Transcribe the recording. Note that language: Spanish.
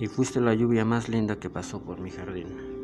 y fuiste la lluvia más linda que pasó por mi jardín.